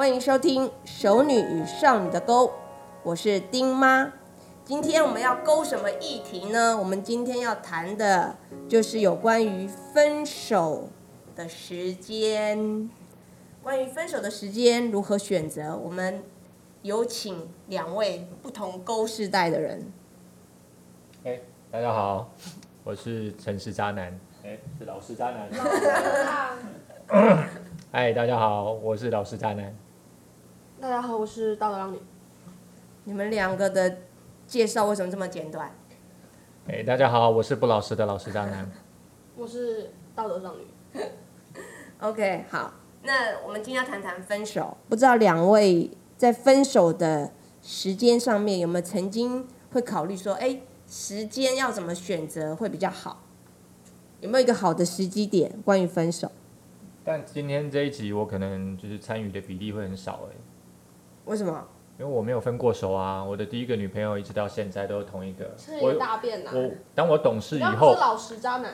欢迎收听《熟女与少女的勾》，我是丁妈。今天我们要勾什么议题呢？我们今天要谈的就是有关于分手的时间，关于分手的时间如何选择。我们有请两位不同勾世代的人。哎、大家好，我是城市渣男，哎、是老实渣男。嗨，大家好，我是老实渣男。大家好，我是道德浪女。你们两个的介绍为什么这么简短？哎、大家好，我是不老实的老实渣男。我是道德少女。OK，好，那我们今天要谈谈分手。不知道两位在分手的时间上面有没有曾经会考虑说，哎，时间要怎么选择会比较好？有没有一个好的时机点关于分手？但今天这一集我可能就是参与的比例会很少哎、为什么？因为我没有分过手啊。我的第一个女朋友一直到现在都是同一个。我大便呐、我当我懂事以后是，老实渣男，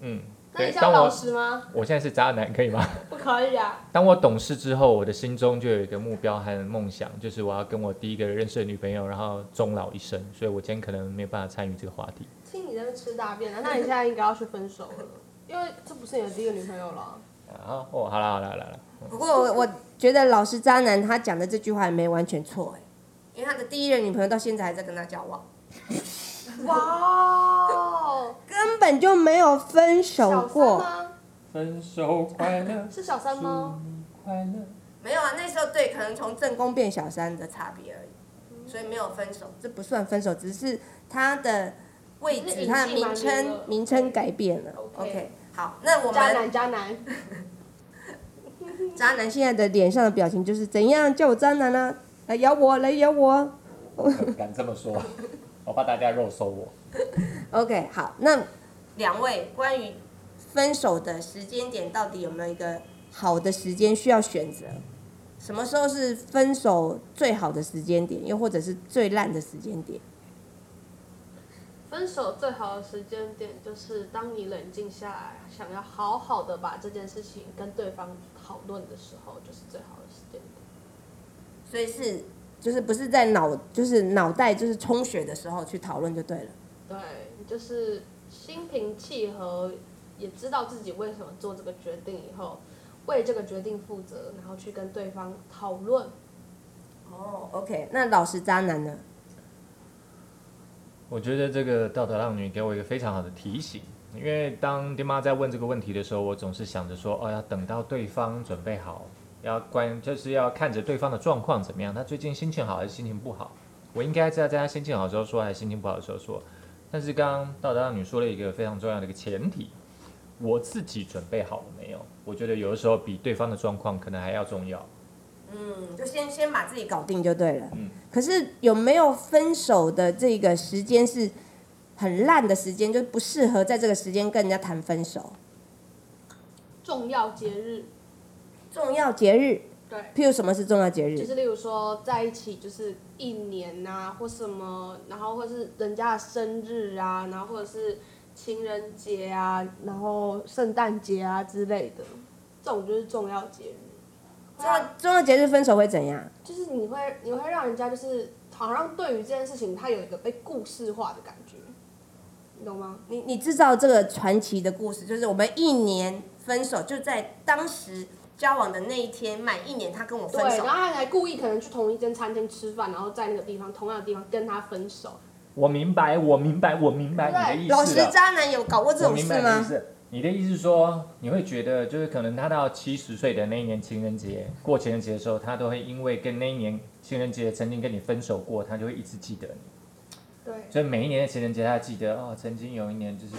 嗯，那你对，当现在老我实吗？我现在是渣男可以吗？不可以啊！当我懂事之后，我的心中就有一个目标和梦想，就是我要跟我第一个认识的女朋友，然后终老一生。所以我今天可能没有办法参与这个话题。听你在那吃大便啊，那你现在应该要去分手了，因为这不是你的第一个女朋友了。啊哦，好了好了好了好了，不过我我觉得老实渣男他讲的这句话也没完全错哎，因为他的第一任女朋友到现在还在跟他交往，哇哦，根本就没有分手小三过。吗？分手快乐，是小三吗？快乐。没有啊，那时候对，可能从正宫变小三的差别而已，所以没有分手，这不算分手，只是他的位置、他的名称名称改变了。OK 好，那我们渣们男渣男，渣男现在的脸上的表情就是怎样叫我渣男呢、来咬我，来咬我。敢这么说，我怕大家肉搜我。OK，好，那两位关于分手的时间点，到底有没有一个好的时间需要选择？什么时候是分手最好的时间点，又或者是最烂的时间点？分手最好的时间点就是当你冷静下来，想要好好的把这件事情跟对方讨论的时候，就是最好的时间点。所以是就是不是在脑就是脑袋就是充血的时候去讨论就对了。对，就是心平气和，也知道自己为什么做这个决定以后，为这个决定负责，然后去跟对方讨论。哦，OK，那老实渣男呢？我觉得这个道德浪女给我一个非常好的提醒，因为当爹妈在问这个问题的时候，我总是想着说，哦，要等到对方准备好，要关就是要看着对方的状况怎么样，他最近心情好还是心情不好，我应该在在他心情好的时候说，还是心情不好的时候说。但是刚刚道德浪女说了一个非常重要的一个前提，我自己准备好了没有？我觉得有的时候比对方的状况可能还要重要。嗯，就先先把自己搞定就对了。嗯可是有没有分手的这个时间是很烂的时间，就不适合在这个时间跟人家谈分手？重要节日，重要节日，对，譬如什么是重要节日？就是例如说在一起就是一年呐、或什么，然后或是人家的生日啊，然后或者是情人节啊，然后圣诞节啊之类的，这种就是重要节日。重要重要节日分手会怎样？就是你会你会让人家就是好像对于这件事情，他有一个被故事化的感觉，你懂吗？你你制造这个传奇的故事，就是我们一年分手，就在当时交往的那一天满一年，他跟我对，分手然。后他还故意可能去同一间餐厅吃饭，然后在那个地方同样的地方跟他分手。我明白，我明白，我明白你的意思了。老实渣男有搞过这种事我明白你的意吗？思。你的意思是说，你会觉得就是可能他到七十岁的那一年情人节过情人节的时候，他都会因为跟那一年情人节曾经跟你分手过，他就会一直记得你。对，所以每一年的情人节，他记得哦，曾经有一年就是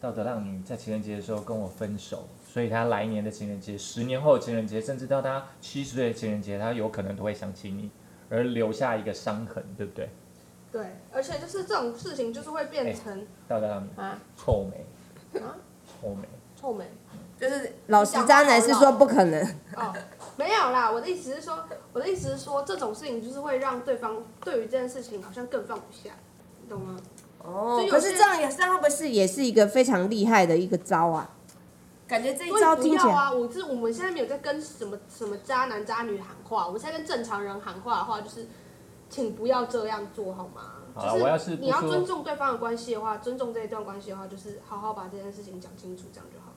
道德浪女在情人节的时候跟我分手，所以他来年的情人节、十年后的情人节，甚至到他七十岁的情人节，他有可能都会想起你，而留下一个伤痕，对不对？对，而且就是这种事情就是会变成、道德浪女啊？臭美，啊？臭美。臭美。就是老实渣男是说不可能。哦，没有啦，我的意思是说，我的意思是说，这种事情就是会让对方对于这件事情好像更放不下，你懂吗？哦可是这样也这样会不会是也是一个非常厉害的一个招啊？感觉这一招听起来，要啊！我是我们现在没有在跟什么什么渣男渣女喊话，我们现在跟正常人喊话的话，就是请不要这样做好吗？好了我要是你要尊重对方的关系的话，尊重这一段关系的话，就是好好把这件事情讲清楚，这样就好了。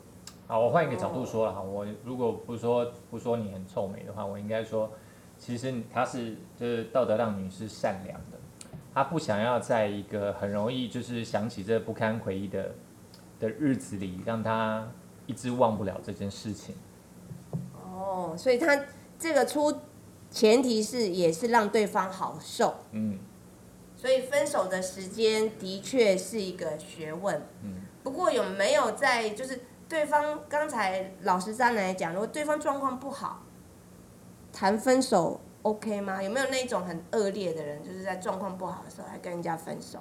好，我换一个角度说了哈，我如果不说不说你很臭美的话，我应该说，其实他是就是道德让女是善良的，她不想要在一个很容易就是想起这不堪回忆的的日子里，让他一直忘不了这件事情。哦，所以他这个出前提是也是让对方好受，嗯所以分手的时间的确是一个学问。嗯，不过有没有在就是对方刚才老实渣男来讲，如果对方状况不好，谈分手 OK 吗？有没有那种很恶劣的人，就是在状况不好的时候还跟人家分手？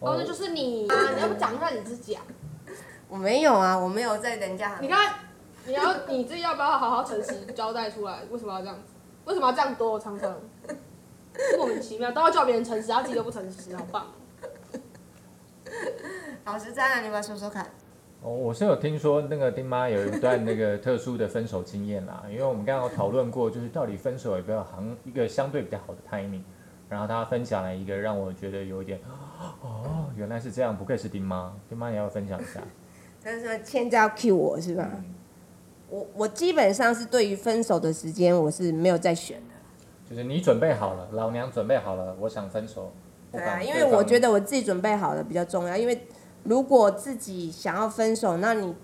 哦，那就是你啊！你要不讲一下你自己啊？我没有啊，我没有在人家你看，你要你自己要不要好好诚实交代出来？为什么要这样子？为什么要这样多？常常莫名其妙都要叫别人诚实，他自己都不诚实，好棒！老实渣男，你要不要说说看？哦，我是有听说那个丁妈有一段那个特殊的分手经验啦，因为我们刚刚有讨论过，就是到底分手有没有行一个相对比较好的 timing，然后她分享了一个让我觉得有一点，哦，原来是这样，不愧是丁妈，丁妈你要分享一下？但是欠着要 cue 我是吧？我我基本上是对于分手的时间我是没有在选的。就是你准备好了，老娘准备好了，我想分手。对啊，因为我觉得得我自己准备好了比较重要。因为如果自己想要分手，那你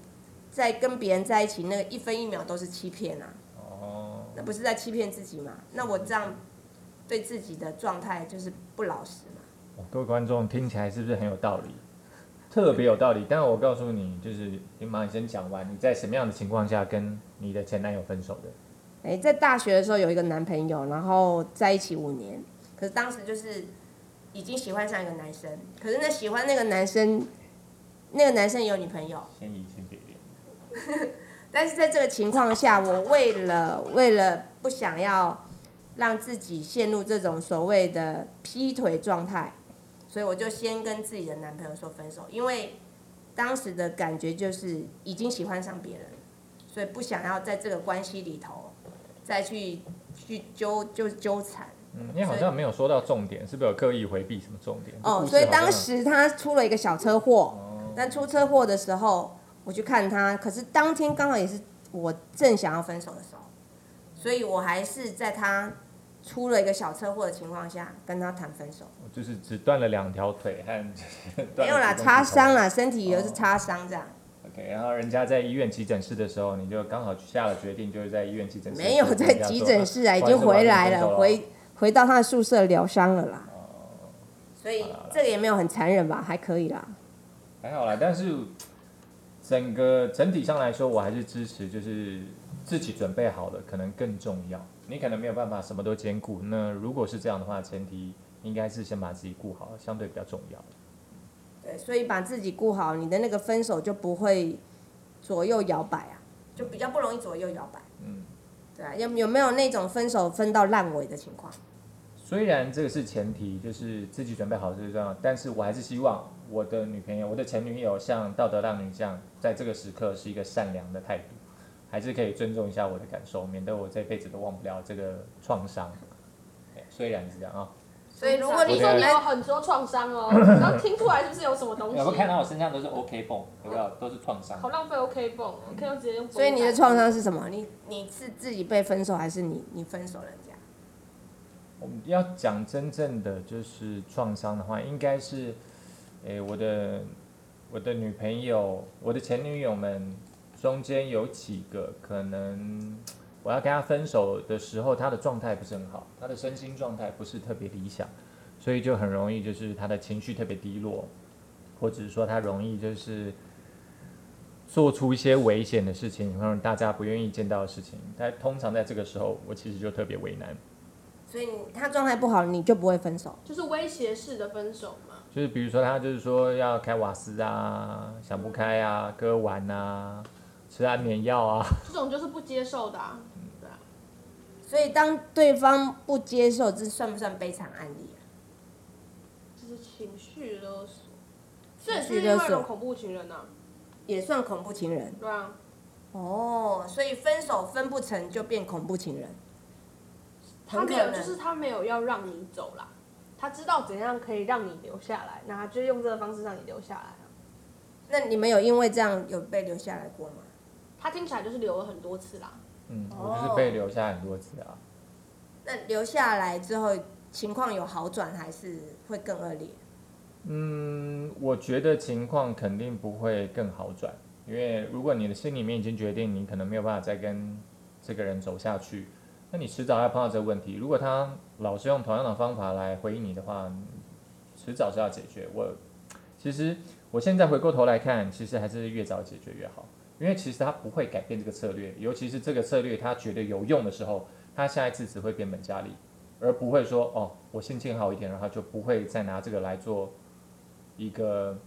在跟别人在一起，那个一分一秒都是欺骗啊，哦，那不是在欺骗自己吗？那我这样对自己的状态就是不老实嘛。哦各位观众听起来是不是很有道理？特别有道理。但是我告诉你，就是丁妈，你先讲完，你在什么样的情况下跟你的前男友分手的？哎，在大学的时候有一个男朋友，然后在一起五年，可是当时就是已经喜欢上一个男生，可是那喜欢那个男生，那个男生也有女朋友，先移先别恋。但是在这个情况下，我为了为了不想要让自己陷入这种所谓的劈腿状态，所以我就先跟自己的男朋友说分手，因为当时的感觉就是已经喜欢上别人，所以不想要在这个关系里头再去去纠就纠缠。嗯，你好像没有说到重点，是不是有刻意回避什么重点？哦，所以当时他出了一个小车祸，哦，但出车祸的时候，我去看他，可是当天刚好也是我正想要分手的时候，所以我还是在他出了一个小车祸的情况下跟他谈分手。就是只断了两条腿和 没有啦，擦伤。啦，身体也是擦伤这样。OK，然后人家在医院急诊室的时候，你就刚好下了决定，就是在医院急诊室。没有在急诊室啊，已经回来了，回回到他的宿舍疗伤了啦。所以这个也没有很残忍吧，还可以啦。还好啦，但是整个整体上来说，我还是支持，就是自己准备好了，可能更重要。你可能没有办法什么都兼顾，那如果是这样的话，前提应该是先把自己顾好，相对比较重要。对，所以把自己顾好，你的那个分手就不会左右摇摆啊，就比较不容易左右摇摆。嗯，对啊，有有没有那种分手分到烂尾的情况？虽然这个是前提，就是自己准备好最重要，但是我还是希望我的女朋友、我的前女友像道德浪女这样，在这个时刻是一个善良的态度，还是可以尊重一下我的感受，免得我这辈子都忘不了这个创伤。对虽然是这样啊，所以如果你你说你有很多创伤哦，然后听出来是不是有什么东西？有没有看到我身上都是 OK 泵？有没有？都是创伤好。浪费 OK 泵哦，可以直接用。所以你的创伤是什么？你你是自己被分手，还是你你分手人家？我们要讲真正的就是创伤的话，应该是，诶、我的我的女朋友，我的前女友们中间有几个可能，我要跟她分手的时候，她的状态不是很好，她的身心状态不是特别理想，所以就很容易就是她的情绪特别低落，或者是说她容易就是做出一些危险的事情，让大家不愿意见到的事情。但通常在这个时候，我其实就特别为难。所以他状态不好，你就不会分手。就是威胁式的分手嘛。就是比如说他就是说要开瓦斯啊，想不开啊，割腕啊，吃安眠药啊，这种就是不接受的、啊，对啊，所以当对方不接受，这算不算悲惨案例啊？这是情绪勒索，这也是另外一种恐怖情人呐、啊，也算恐怖情人。对啊，哦，所以分手分不成就变恐怖情人。他没有，就是他没有要让你走啦，他知道怎样可以让你留下来，那他就用这个方式让你留下来啊。那你们有因为这样有被留下来过吗？他听起来就是留了很多次啦。嗯，哦我就是被留下很多次啊。那留下来之后情况有好转，还是会更恶劣？嗯，我觉得情况肯定不会更好转，因为如果你的心里面已经决定你可能没有办法再跟这个人走下去，那你迟早要碰到这个问题。如果他老是用同样的方法来回应你的话，迟早是要解决。我其实我现在回过头来看，其实还是越早解决越好，因为其实他不会改变这个策略，尤其是这个策略他觉得有用的时候，他下一次只会变本加厉，而不会说哦，我心情好一点，然后就不会再拿这个来做一个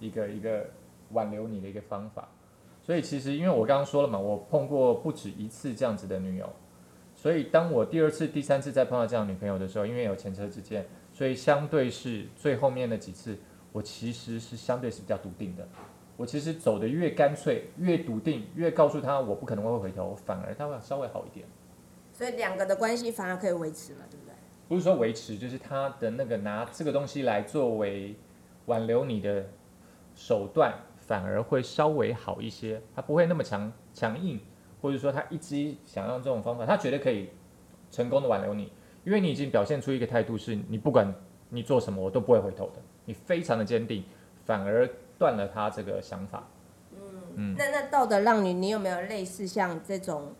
一个一个挽留你的一个方法。所以其实因为我刚刚说了嘛，我碰过不止一次这样子的女友，所以当我第二次、第三次再碰到这样女朋友的时候，因为有前车之鉴，所以相对是最后面的几次，我其实是相对是比较笃定的。我其实走的越干脆、越笃定，越告诉他我不可能会回头，反而他会稍微好一点。所以两个的关系反而可以维持嘛，对不对？不是说维持，就是他的那个拿这个东西来作为挽留你的手段，反而会稍微好一些。他不会那么强强硬，或者说他一直想用这种方法，他觉得可以成功的挽留你，因为你已经表现出一个态度，是你不管你做什么，我都不会回头的，你非常的坚定，反而断了他这个想法。嗯那那道德浪女，你有没有类似像这种，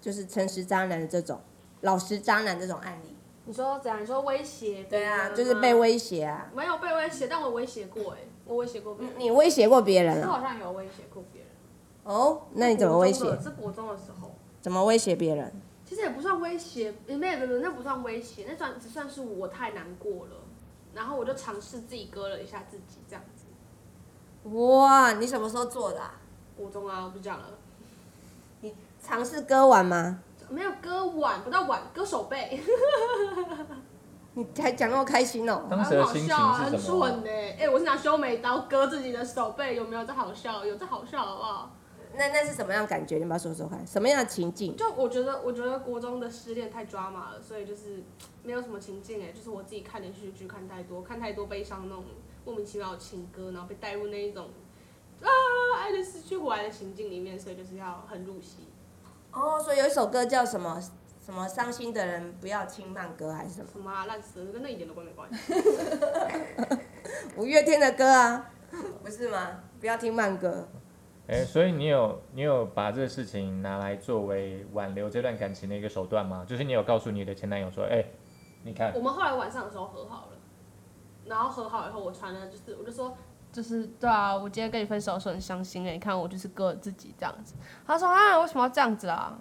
就是诚实渣男的这种，老实渣男这种案例？你说怎样？你说威胁？对啊，就是被。威胁啊。没有被威胁，但我威胁过哎、我威胁过别人。你威胁过别人啊？我好像有威胁过别人。哦，那你怎么威胁是国中的时候，怎么威胁别人？其实也不算威胁，也没有没有，那不算威胁，那算只算是我太难过了，然后我就尝试自己割了一下自己这样子。哇，你什么时候做的、啊？国中啊，我不讲了，你尝试割腕吗？没有割腕，不到腕，割手背，你还讲那么开心哦？当时的很好心情笑啊，很是什么？蠢呢、哎、我是拿修眉刀割自己的手背，有没有？这好笑，有这好笑好不好？那那是什么样的感觉？你要不要说说看？什么样的情境？就我觉得，我觉得国中的失恋太抓马了，所以就是没有什么情境哎，就是我自己看连续剧看太多，看太多悲伤那种莫名其妙的情歌，然后被带入那一种啊爱的死去活来的情境里面，所以就是要很入戏。哦，所以有一首歌叫什么？什么伤心的人不要听慢歌还是什么？什么啊，烂死了，跟那一点都关没关系。五月天的歌啊，不是吗？不要听慢歌。哎、所以你有你有把这个事情拿来作为挽留这段感情的一个手段吗？就是你有告诉你的前男友说，哎、你看我们后来晚上的时候和好了，然后和好以后，我传了，就是我就说，就是对啊，我今天跟你分手的时候很伤心哎，你看我就是割了自己这样子。他说啊，为什么要这样子啊？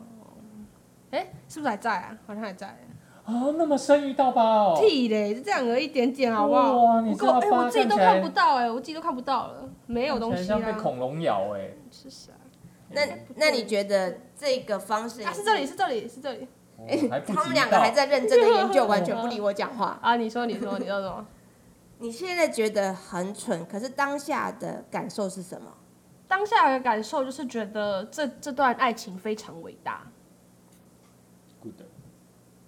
哎、是不是还在啊？好像还在。哦，那么深一道疤哦，屁嘞，就这样而已一点点，好不好？哇你我我哎、我自己都看不到哎、我自己都看不到了，没有东西像被啊。恐龙咬哎、是啥？那那你觉得这个方式啊，是这里，是这里，是这里。哦还不及他们两个还在认真的研究，完全不理我讲话。啊，你说，你说，你说什么？你现在觉得很蠢，可是当下的感受是什么？当下的感受就是觉得这这段爱情非常伟大。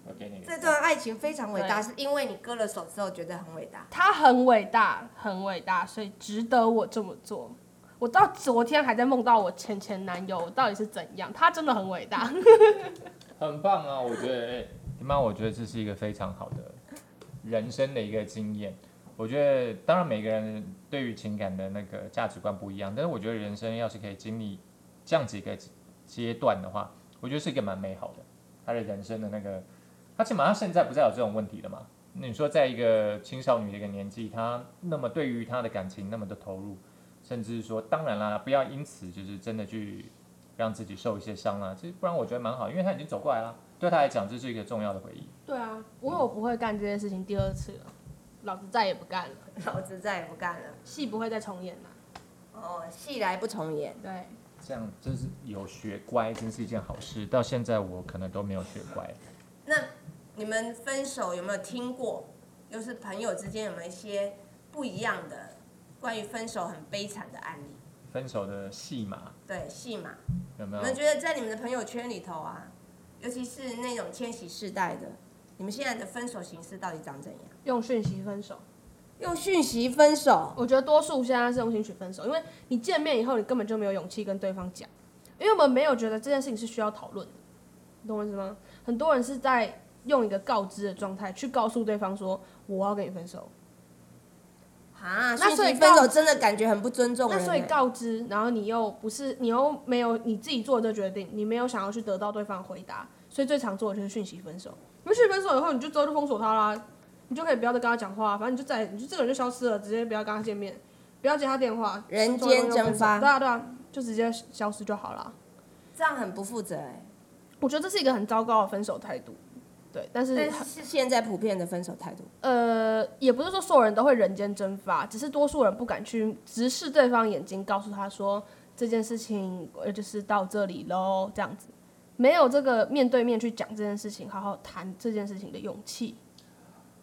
good，我给你这段爱情非常伟大，是因为你割了手之后觉得很伟大。他很伟大，很伟大，所以值得我这么做。我到昨天还在梦到我前前男友，到底是怎样？他真的很伟大。很棒啊！我觉得，哎、你妈，我觉得这是一个非常好的人生的一个经验。我觉得，当然每个人对于情感的那个价值观不一样，但是我觉得人生要是可以经历这样几个阶段的话，我觉得是一个蛮美好的。他的人生的那个，他起码他现在不再有这种问题了嘛？那你说，在一个青少女的一个年纪，他那么对于他的感情那么的投入，甚至说，当然啦，不要因此就是真的去让自己受一些伤啊，其实不然我觉得蛮好，因为他已经走过来了，对他来讲这是一个重要的回忆。对啊，不过我不会干这件事情第二次了，老子再也不干了，老子再也不干了。戏不会再重演了。哦，戏来不重演。对，这样真是有学乖，真是一件好事。到现在我可能都没有学乖。那你们分手有没有听过？又是朋友之间有没有一些不一样的关于分手很悲惨的案例？分手的戏码对，戏码。有没有？你们觉得在你们的朋友圈里头啊，尤其是那种千禧世代的，你们现在的分手形式到底长怎样？用讯息分手。用讯息分手，我觉得多数现在是用讯息分手，因为你见面以后，你根本就没有勇气跟对方讲，因为我们没有觉得这件事情是需要讨论的，你懂我意思吗？很多人是在用一个告知的状态去告诉对方说我要跟你分手，啊，那所以分手真的感觉很不尊重人、那所以欸。告知，然后你又不是你又没有你自己做的这决定，你没有想要去得到对方的回答，所以最常做的就是讯息分手。讯息分手以后，你就之后就封锁他啦，你就可以不要再跟他讲话，反正你就再你就这个人就消失了，直接不要跟他见面，不要接他电话，人间蒸发对啊对啊，就直接消失就好了。这样很不负责哎、我觉得这是一个很糟糕的分手态度，对，但是但是现在普遍的分手态度。呃，也不是说所有人都会人间蒸发，只是多数人不敢去直视对方眼睛，告诉他说这件事情呃就是到这里喽，这样子，没有这个面对面去讲这件事情，好好谈这件事情的勇气。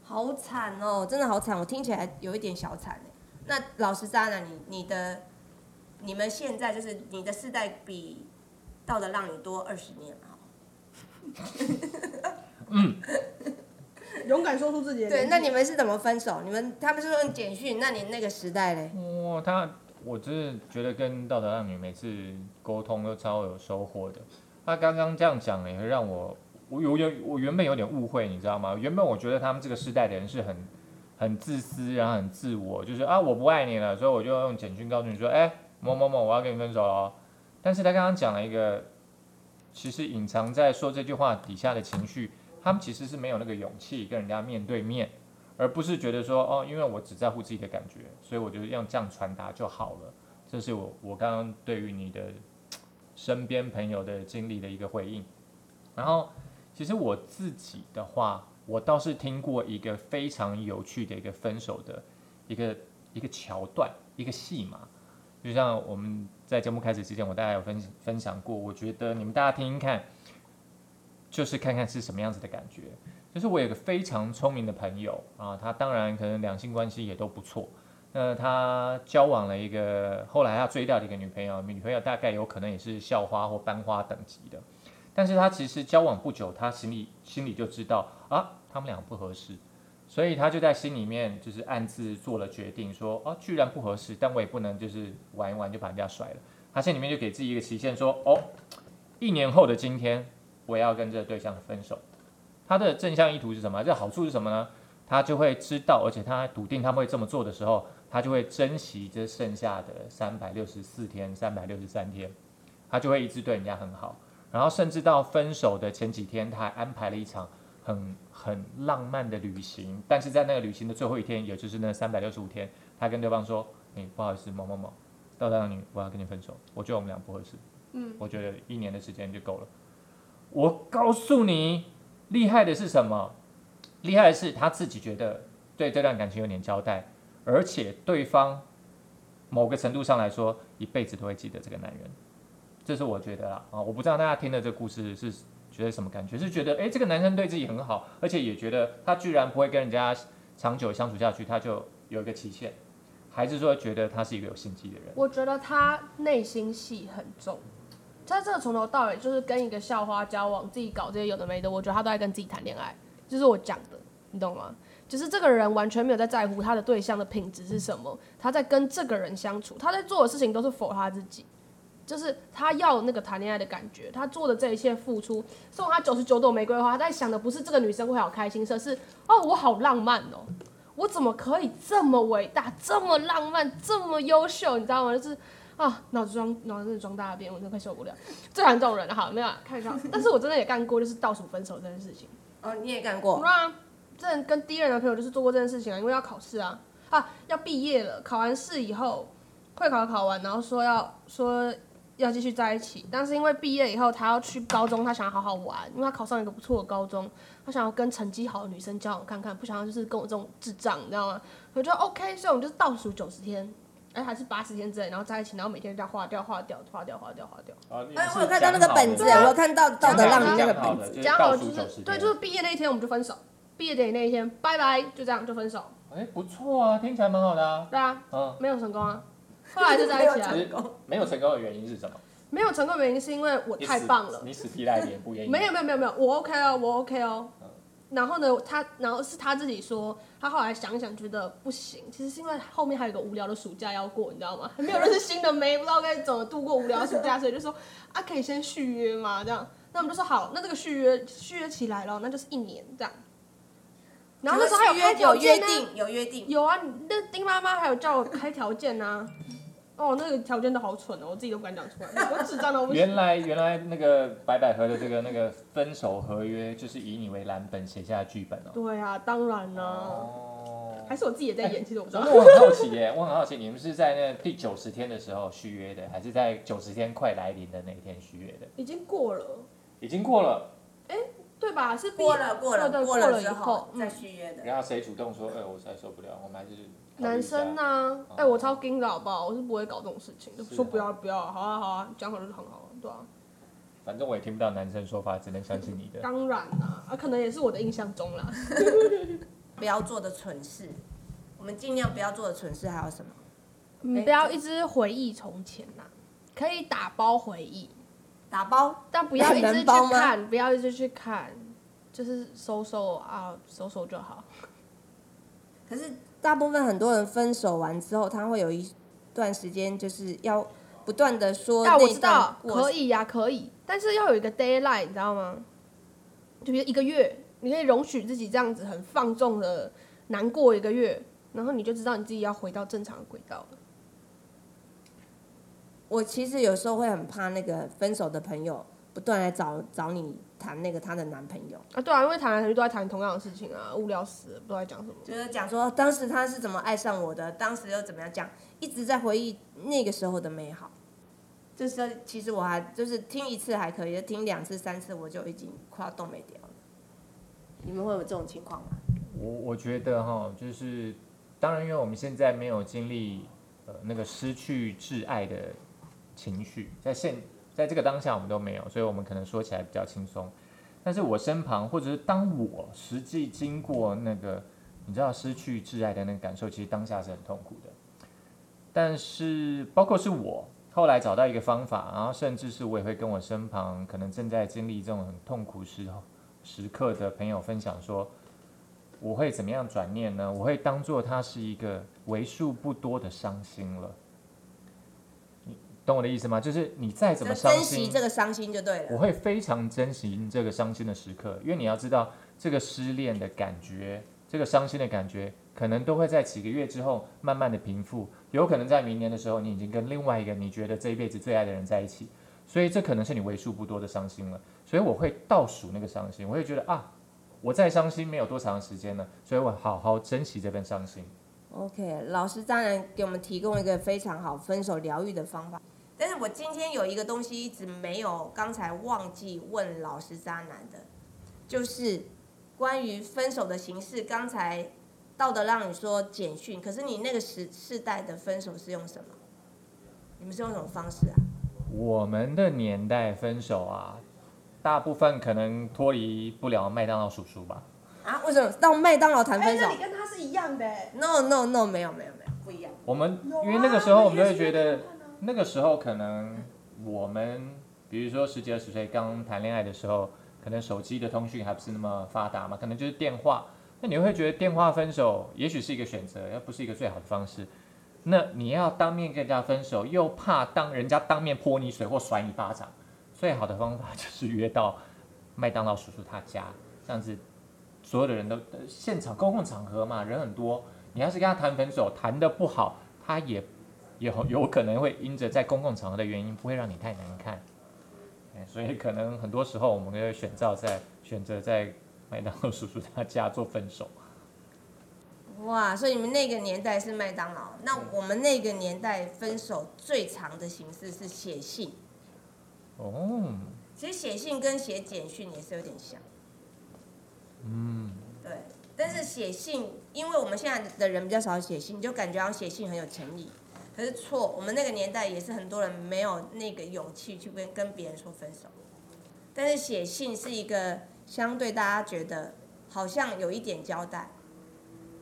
好惨哦，真的好惨，我听起来有一点小惨哎。那老实渣男，你你的你们现在就是你的世代比道德让你多二十年嘛？勇敢说出自己的对，那你们是怎么分手？你们他们是用简讯，那你那个时代嘞？哇，他我真的觉得跟道德浪女每次沟通都超有收获的。他刚刚这样讲也会让我，我有有我原本有点误会，你知道吗？原本我觉得他们这个时代的人是很很自私，然后很自我，就是啊我不爱你了，所以我就用简讯告诉你说，哎、某某某，我要跟你分手哦。但是他刚刚讲了一个，其实隐藏在说这句话底下的情绪，他们其实是没有那个勇气跟人家面对面。而不是觉得说哦，因为我只在乎自己的感觉，所以我就用这样传达就好了。这是我我刚刚对于你的身边朋友的经历的一个回应。然后，其实我自己的话，我倒是听过一个非常有趣的一个分手的一个一个桥段，一个戏码。就像我们在节目开始之前，我大概有分分享过，我觉得你们大家听听看，就是看看是什么样子的感觉。就是我有个非常聪明的朋友啊，他当然可能两性关系也都不错。那他交往了一个后来他追到的一个女朋友，女朋友大概有可能也是校花或班花等级的，但是他其实交往不久，他心里心里就知道啊，他们俩不合适，所以他就在心里面就是暗自做了决定，说哦，居然不合适，但我也不能就是玩一玩就把人家甩了。他心里面就给自己一个期限，说哦，一年后的今天，我要跟这个对象分手。他的正向意图是什么？这好处是什么呢？他就会知道，而且他笃定他会这么做的时候，他就会珍惜这剩下的三百六十四天、三百六十三天，他就会一直对人家很好。然后甚至到分手的前几天，他还安排了一场很很浪漫的旅行。但是在那个旅行的最后一天，也就是那三百六十五天，他跟对方说：“哎、不好意思，某某某，到那你，我要跟你分手，我觉得我们俩不合适。嗯，我觉得一年的时间就够了。我告诉你。”厉害的是什么？厉害的是他自己觉得对这段感情有点交代，而且对方某个程度上来说，一辈子都会记得这个男人。这是我觉得啦啊，我不知道大家听的这个故事是觉得什么感觉？是觉得诶，这个男生对自己很好，而且也觉得他居然不会跟人家长久相处下去，他就有一个期限，还是说觉得他是一个有心机的人？我觉得他内心戏很重，他这从头到尾就是跟一个校花交往，自己搞这些有的没的，我觉得他都在跟自己谈恋爱，就是我讲的，你懂吗？就是这个人完全没有在在乎他的对象的品质是什么，他在跟这个人相处，他在做的事情都是否他自己，就是他要那个谈恋爱的感觉，他做的这一切付出，送他九十九朵玫瑰花，他在想的不是这个女生会好开心，而是哦我好浪漫哦，我怎么可以这么伟大、这么浪漫、这么优秀？你知道吗？就是啊，脑子装脑子真的装大便，我真的快受不了。最讨厌这种人了，好没有啊开玩笑，但是我真的也干过，就是倒数分手这件事情。哦，你也干过？那之前跟第一任男朋友就是做过这件事情啊，因为要考试啊，啊要毕业了，考完试以后会考考完，然后说要说要继续在一起，但是因为毕业以后他要去高中，他想要好好玩，因为他考上一个不错的高中，他想要跟成绩好的女生交往看看，不想要就是跟我这种智障，你知道吗？我觉得 OK，所以我们就是倒数九十天。哎，还是八十天之内，然后在一起，然后每天这样划掉、划掉、划掉、划掉、划掉。哎，我有看到那个本子，对啊我有看到道德让你那个本子。子讲好就是对，就是毕业那一天我们就分手，毕业典礼那一天拜拜，就这样就分手。哎，不错啊，听起来蛮好的啊。对啊，嗯，没有成功啊。后来就在一起了没。有成功的原因是什么？没有成功的原因是因为我太棒了。你死皮赖脸不愿意。没有没有没有没有，我 OK 哦，我 OK 哦嗯。然后呢，他然后是他自己说，他后来想想觉得不行，其实是因为后面还有一个无聊的暑假要过，你知道吗？还没有认识新的妹，不知道该怎么度过无聊的暑假，所以就说啊，可以先续约嘛？这样，那我们就说好，那这个续约续约起来了，那就是一年这样。然后那时候还有开有约条件呢、定，有约定。有啊，那丁妈妈还有叫我开条件呐、哦，那个条件都好蠢哦，我自己都不敢讲出来，我智障到不行。原来原来那个白百合的这个那个分手合约，就是以你为蓝本写下的剧本哦。对啊，当然啦、哦。还是我自己也在演，其实我不知道。那 我很好奇耶，我很好奇，你们是在那第九十天的时候续约的，还是在九十天快来临的那一天续约的？已经过了，已经过了，对吧？是毕过了过了过了以之后再嗯，续约的。然后谁主动说，哎、我实在受不了，我们还是男生呢、哎、我超硬的好不好？我是不会搞这种事情的，说不要不要，好啊好啊，讲好就是很好，对啊。反正我也听不到男生说法，只能相信你的。当然啦，啊，可能也是我的印象中啦。不要做的蠢事，我们尽量不要做的蠢事还有什么？你，不要一直回忆从前啊，可以打包回忆，打包但不要一直去看，不要一直去看，就是收收啊，收收就好。可是大部分很多人分手完之后，他会有一段时间就是要不断的说啊，那我知道，可以呀、可以，但是要有一个 d a y l i g h t 你知道吗？就比如一个月，你可以容许自己这样子很放纵的难过一个月，然后你就知道你自己要回到正常的轨道了。我其实有时候会很怕那个分手的朋友不断来找找你谈那个她的男朋友，啊，对啊，因为谈来谈去都在谈同样的事情啊，无聊死了，不知道在讲什么。就是讲说当时他是怎么爱上我的，当时又怎么样讲，一直在回忆那个时候的美好。就是其实我还就是听一次还可以，听两次三次我就已经快要动没掉了。你们会有这种情况吗？我我觉得哈，就是当然，因为我们现在没有经历呃那个失去挚爱的情绪，在现在这个当下我们都没有，所以我们可能说起来比较轻松。但是我身旁，或者是当我实际经过那个你知道失去挚爱的那个感受，其实当下是很痛苦的。但是包括是我后来找到一个方法，然后甚至是我也会跟我身旁可能正在经历这种很痛苦时候时刻的朋友分享说，我会怎么样转念呢？我会当做它是一个为数不多的伤心了。你懂我的意思吗？就是你再怎么伤心珍惜这，个伤心就对了。我会非常珍惜这个伤心的时刻，因为你要知道，这个失恋的感觉，这个伤心的感觉，可能都会在几个月之后慢慢的平复，有可能在明年的时候，你已经跟另外一个你觉得这一辈子最爱的人在一起，所以这可能是你为数不多的伤心了。所以我会倒数那个伤心，我会觉得啊，我再伤心没有多长时间了，所以我好好珍惜这份伤心。OK，老师当然给我们提供一个非常好分手疗愈的方法。但是我今天有一个东西一直没有，刚才忘记问老师渣男的，就是关于分手的形式。刚才道德让你说简讯，可是你那个时世代的分手是用什么？你们是用什么方式啊？我们的年代分手啊，大部分可能脱离不了麦当劳叔叔吧。啊？为什么到麦当劳谈分手、你跟他是一样的哎。n o No No，没有没有没有，不一样。我们因为那个时候我们都会觉得那个时候可能我们比如说十几二十岁刚谈恋爱的时候，可能手机的通讯还不是那么发达嘛，可能就是电话。那你会觉得电话分手也许是一个选择，而不是一个最好的方式。那你要当面跟人家分手，又怕当人家当面泼你水或甩你巴掌，最好的方法就是约到麦当劳叔叔他家，这样子所有的人都现场公共场合嘛，人很多，你要是跟他谈分手，谈的不好，他也有有可能会因着在公共场合的原因，不会让你太难看。哎所以可能很多时候我们会选择在选择在麦当劳叔叔他家做分手。哇，所以你们那个年代是麦当劳，那我们那个年代分手最长的形式是写信。哦，其实写信跟写简讯也是有点像，嗯，对。但是写信，因为我们现在的人比较少写信，就感觉好像写信很有诚意。可是错，我们那个年代也是很多人没有那个勇气去跟跟别人说分手。但是写信是一个相对大家觉得好像有一点交代，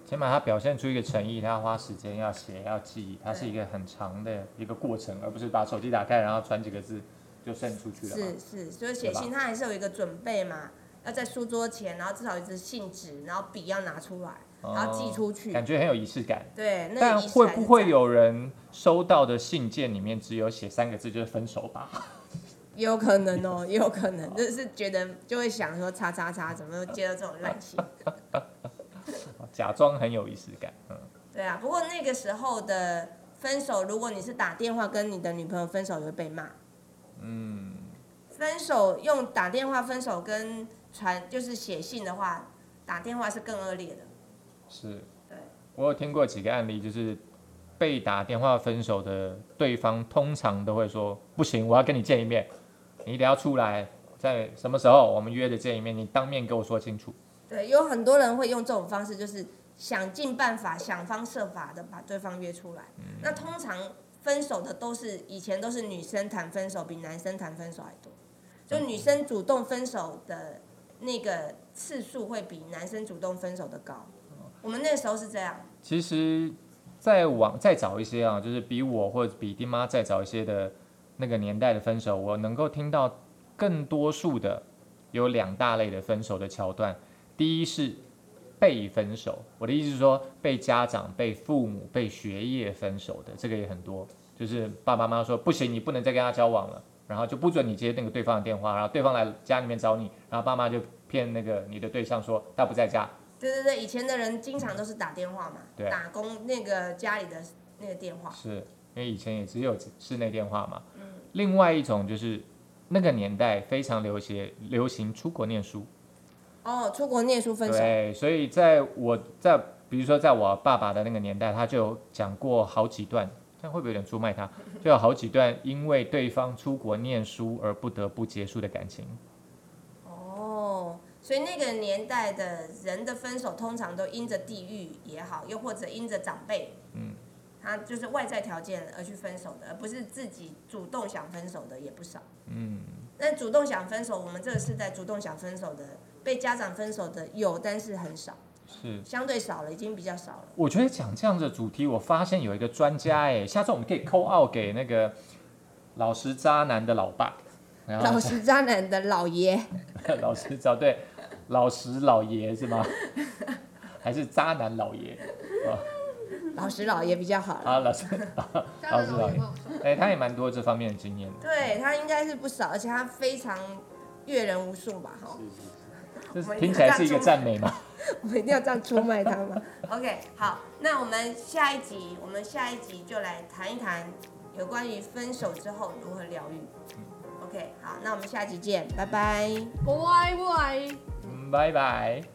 起码他表现出一个诚意，他要花时间要写要记，它是一个很长的一个过程，而不是把手机打开然后传几个字就 send 出去了。是是，所以写信他还是有一个准备嘛，要在书桌前，然后至少一支信纸，然后笔要拿出来，然后寄出去。感觉很有仪式感。对，那但会不会有人收到的信件里面只有写三个字，就是分手吧？也 有可能哦，也有可能，就是觉得就会想说，叉叉叉，怎么又接到这种烂信？假装很有仪式感，嗯，对啊，不过那个时候的分手，如果你是打电话跟你的女朋友分手，也会被骂。嗯，分手用打电话分手跟传就是写信的话，打电话是更恶劣的。是。对，我有听过几个案例，就是被打电话分手的对方，通常都会说：“不行，我要跟你见一面，你一定要出来，在什么时候我们约着见一面，你当面给我说清楚。对，有很多人会用这种方式，就是想尽办法、想方设法的把对方约出来。那通常分手的都是以前都是女生谈分手比男生谈分手还多，就女生主动分手的那个次数会比男生主动分手的高。我们那时候是这样，”其实再往再早一些啊，就是比我或者比丁妈再早一些的那个年代的分手，我能够听到更多数的有两大类的分手的桥段。第一是被分手，我的意思是说被家长、被父母、被学业分手的，这个也很多。就是爸爸妈妈说不行，你不能再跟他交往了，然后就不准你接那个对方的电话，然后对方来家里面找你，然后爸妈就骗那个你的对象说他不在家，对对对，以前的人经常都是打电话嘛，对打工那个家里的那个电话。是因为以前也只有室内电话嘛。另外一种就是那个年代非常流行流行出国念书，哦，出国念书分手，对，所以在我在比如说在我爸爸的那个年代，他就有讲过好几段，但会不会有点出卖他？就有好几段因为对方出国念书而不得不结束的感情。哦，所以那个年代的人的分手，通常都因着地域也好，又或者因着长辈，嗯，他就是外在条件而去分手的，而不是自己主动想分手的也不少。嗯，那主动想分手，我们这个时代主动想分手的，被家长分手的有，但是很少，是。相对少了，已经比较少了。我觉得讲这样的主题，我发现有一个专家哎，下次我们可以扣二给那个老实渣男的老爸，然后老实渣男的老爷，老实找对，老实老爷是吗？还是渣男老爷？老实老爷比较好了。啊，老实，老实老爷。哎、他也蛮多这方面的经验的。对他应该是不少，而且他非常阅人无数吧？哈。这听起来是一个赞美吗？我们一定要这样出卖他吗？OK，好，那我们下一集，我们下一集就来谈一谈有关于分手之后如何疗愈。OK，好，那我们下集见，拜拜。拜拜。拜拜。